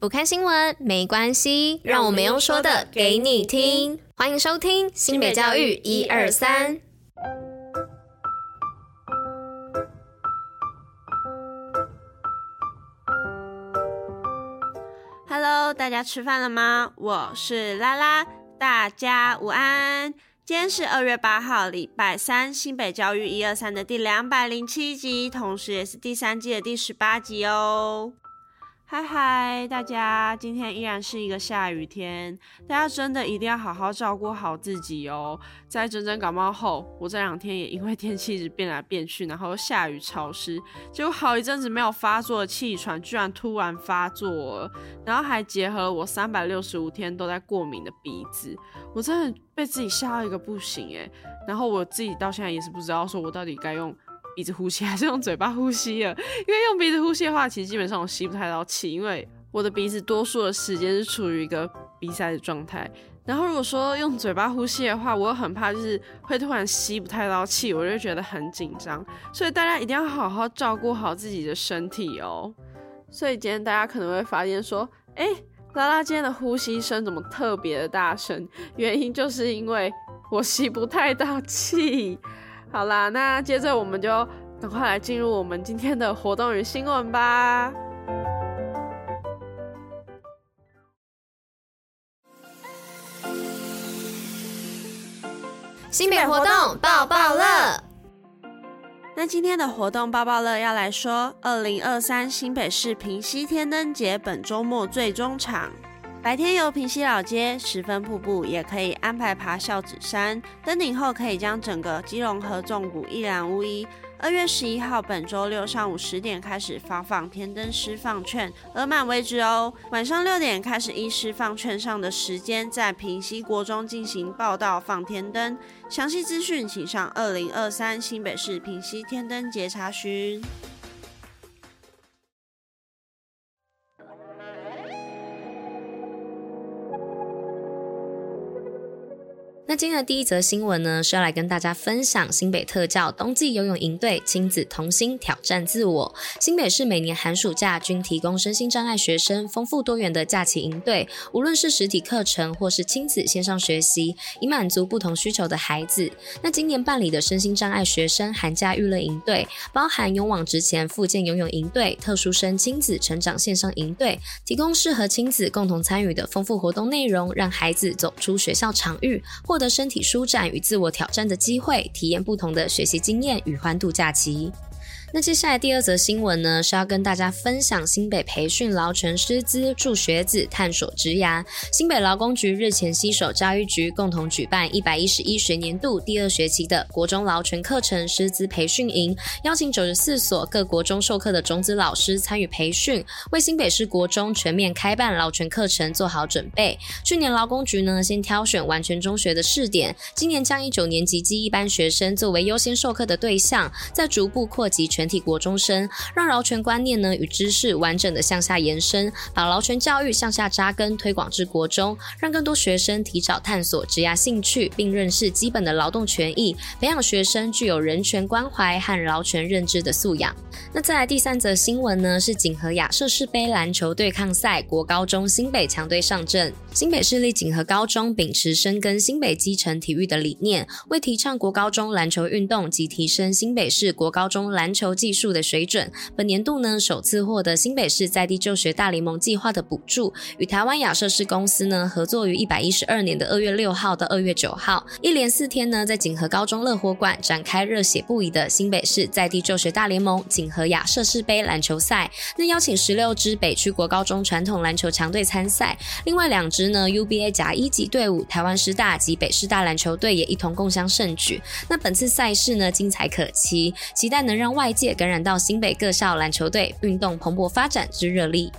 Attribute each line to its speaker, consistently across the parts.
Speaker 1: 不看新闻没关系，让我们用说的给你听。欢迎收听新北教育一二三。
Speaker 2: Hello，大家吃饭了吗？我是拉拉，大家午安。今天是二月八号，礼拜三，新北教育一二三的第两百零七集，同时也是第三季的第十八集哦。嗨嗨，大家，今天依然是一个下雨天，大家真的一定要好好照顾好自己哦。在整整感冒后，我这两天也因为天气一直变来变去，然后下雨潮湿，结果好一阵子没有发作的气喘居然突然发作了，然后还结合了我三百六十五天都在过敏的鼻子，我真的被自己吓到一个不行诶。然后我自己到现在也是不知道说我到底该用。鼻子呼吸还是用嘴巴呼吸了，因为用鼻子呼吸的话，其实基本上我吸不太到气，因为我的鼻子多数的时间是处于一个鼻塞的状态。然后如果说用嘴巴呼吸的话，我又很怕就是会突然吸不太到气，我就觉得很紧张。所以大家一定要好好照顾好自己的身体哦。所以今天大家可能会发现说，哎，拉拉今天的呼吸声怎么特别的大声？原因就是因为我吸不太到气。好啦，那接着我们就赶快来进入我们今天的活动与新闻吧。
Speaker 1: 新北活动爆爆乐。
Speaker 2: 那今天的活动爆爆乐要来说，二零二三新北市平溪天灯节本周末最终场。白天游平溪老街、十分瀑布，也可以安排爬孝子山。登顶后可以将整个基隆河纵谷一览无遗。二月十一号，本周六上午十点开始发放天灯释放券，额满为止哦。晚上六点开始依释放券上的时间，在平溪国中进行报到放天灯。详细资讯请上二零二三新北市平溪天灯节查询。
Speaker 1: 那今天的第一则新闻呢，是要来跟大家分享新北特教冬季游泳营队亲子同心挑战自我。新北市每年寒暑假均提供身心障碍学生丰富多元的假期营队，无论是实体课程或是亲子线上学习，以满足不同需求的孩子。那今年办理的身心障碍学生寒假娱乐营队，包含勇往直前复健游泳营队、特殊生亲子成长线上营队，提供适合亲子共同参与的丰富活动内容，让孩子走出学校场域，或的身体舒展与自我挑战的机会，体验不同的学习经验与欢度假期。那接下来第二则新闻呢，是要跟大家分享新北培训劳权师资助学子探索职涯。新北劳工局日前携手教育局共同举办一百一十一学年度第二学期的国中劳权课程师资培训营，邀请九十四所各国中授课的种子老师参与培训，为新北市国中全面开办劳权课程做好准备。去年劳工局呢，先挑选完全中学的试点，今年将以九年级及一班学生作为优先授课的对象，再逐步扩及全。全体国中生，让劳权观念呢与知识完整的向下延伸，把劳权教育向下扎根推广至国中，让更多学生提早探索职涯兴趣，并认识基本的劳动权益，培养学生具有人权关怀和劳权认知的素养。那再来第三则新闻呢，是锦和亚设士杯篮球对抗赛，国高中新北强队上阵。新北市立锦和高中秉持深耕新北基层体育的理念，为提倡国高中篮球运动及提升新北市国高中篮球技术的水准，本年度呢首次获得新北市在地就学大联盟计划的补助，与台湾亚设士公司呢合作于一百一十二年的二月六号到二月九号，一连四天呢在锦和高中乐活馆展开热血不已的新北市在地就学大联盟锦和亚设士杯篮球赛，那邀请十六支北区国高中传统篮球强队参赛，另外两支。时呢，UBA 甲一级队伍台湾师大及北师大篮球队也一同共襄盛举。那本次赛事呢，精彩可期，期待能让外界感染到新北各校篮球队运动蓬勃发展之热力。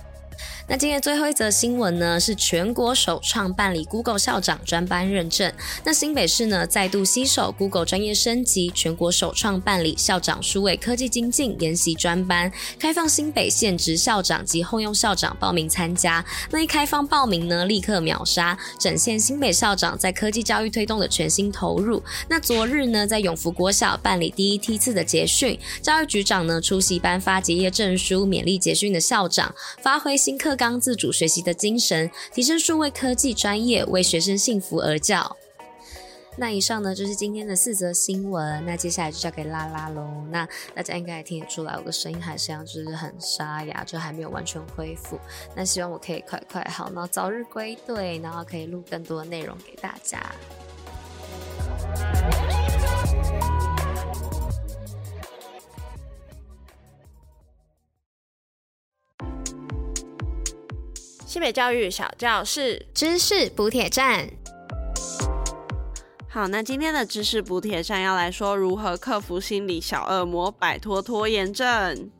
Speaker 1: 那今天最后一则新闻呢，是全国首创办理 Google 校长专班认证。那新北市呢，再度携手 Google 专业升级，全国首创办理校长数位科技精进研习专班，开放新北县职校长及后用校长报名参加。那一开放报名呢，立刻秒杀，展现新北校长在科技教育推动的全新投入。那昨日呢，在永福国小办理第一梯次的结训，教育局长呢出席颁发结业证书，勉励结训的校长，发挥新课。课纲自主学习的精神，提升数位科技专业，为学生幸福而教。那以上呢，就是今天的四则新闻。那接下来就交给拉拉喽。那大家应该也听得出来，我的声音还是这样，就是很沙哑，就还没有完全恢复。那希望我可以快快好，然后早日归队，然后可以录更多的内容给大家。
Speaker 2: 新北教育小教室，
Speaker 1: 知识补帖站。
Speaker 2: 好，那今天的知识补帖站要来说如何克服心理小恶魔，摆脱拖延症。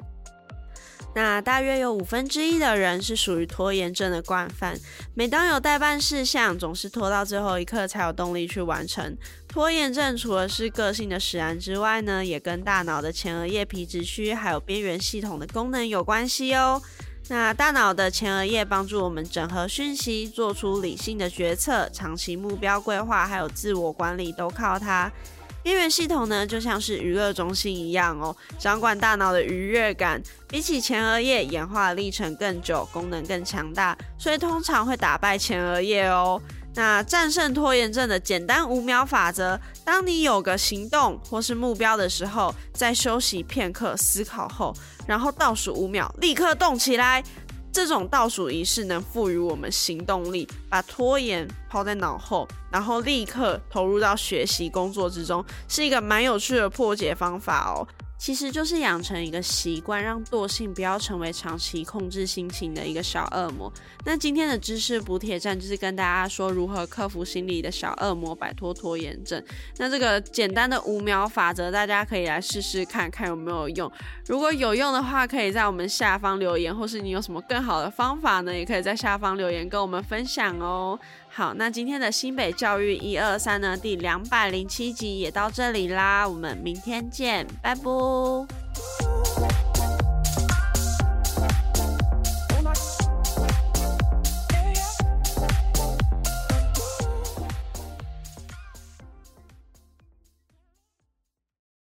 Speaker 2: 那大约有五分之一的人是属于拖延症的惯犯，每当有待办事项，总是拖到最后一刻才有动力去完成。拖延症除了是个性的使然之外呢，也跟大脑的前额叶皮质区还有边缘系统的功能有关系哦。那大脑的前额叶帮助我们整合讯息，做出理性的决策，长期目标规划还有自我管理都靠它。边缘系统呢，就像是娱乐中心一样哦，掌管大脑的愉悦感。比起前额叶，演化历程更久，功能更强大，所以通常会打败前额叶哦。那战胜拖延症的简单五秒法则：当你有个行动或是目标的时候，在休息片刻思考后，然后倒数五秒，立刻动起来。这种倒数仪式能赋予我们行动力，把拖延抛在脑后，然后立刻投入到学习工作之中，是一个蛮有趣的破解方法哦。其实就是养成一个习惯，让惰性不要成为长期控制心情的一个小恶魔。那今天的知识补铁站就是跟大家说如何克服心理的小恶魔，摆脱拖延症。那这个简单的五秒法则，大家可以来试试看看有没有用。如果有用的话，可以在我们下方留言，或是你有什么更好的方法呢？也可以在下方留言跟我们分享哦。好，那今天的新北教育一二三呢，第两百零七集也到这里啦，我们明天见，拜拜。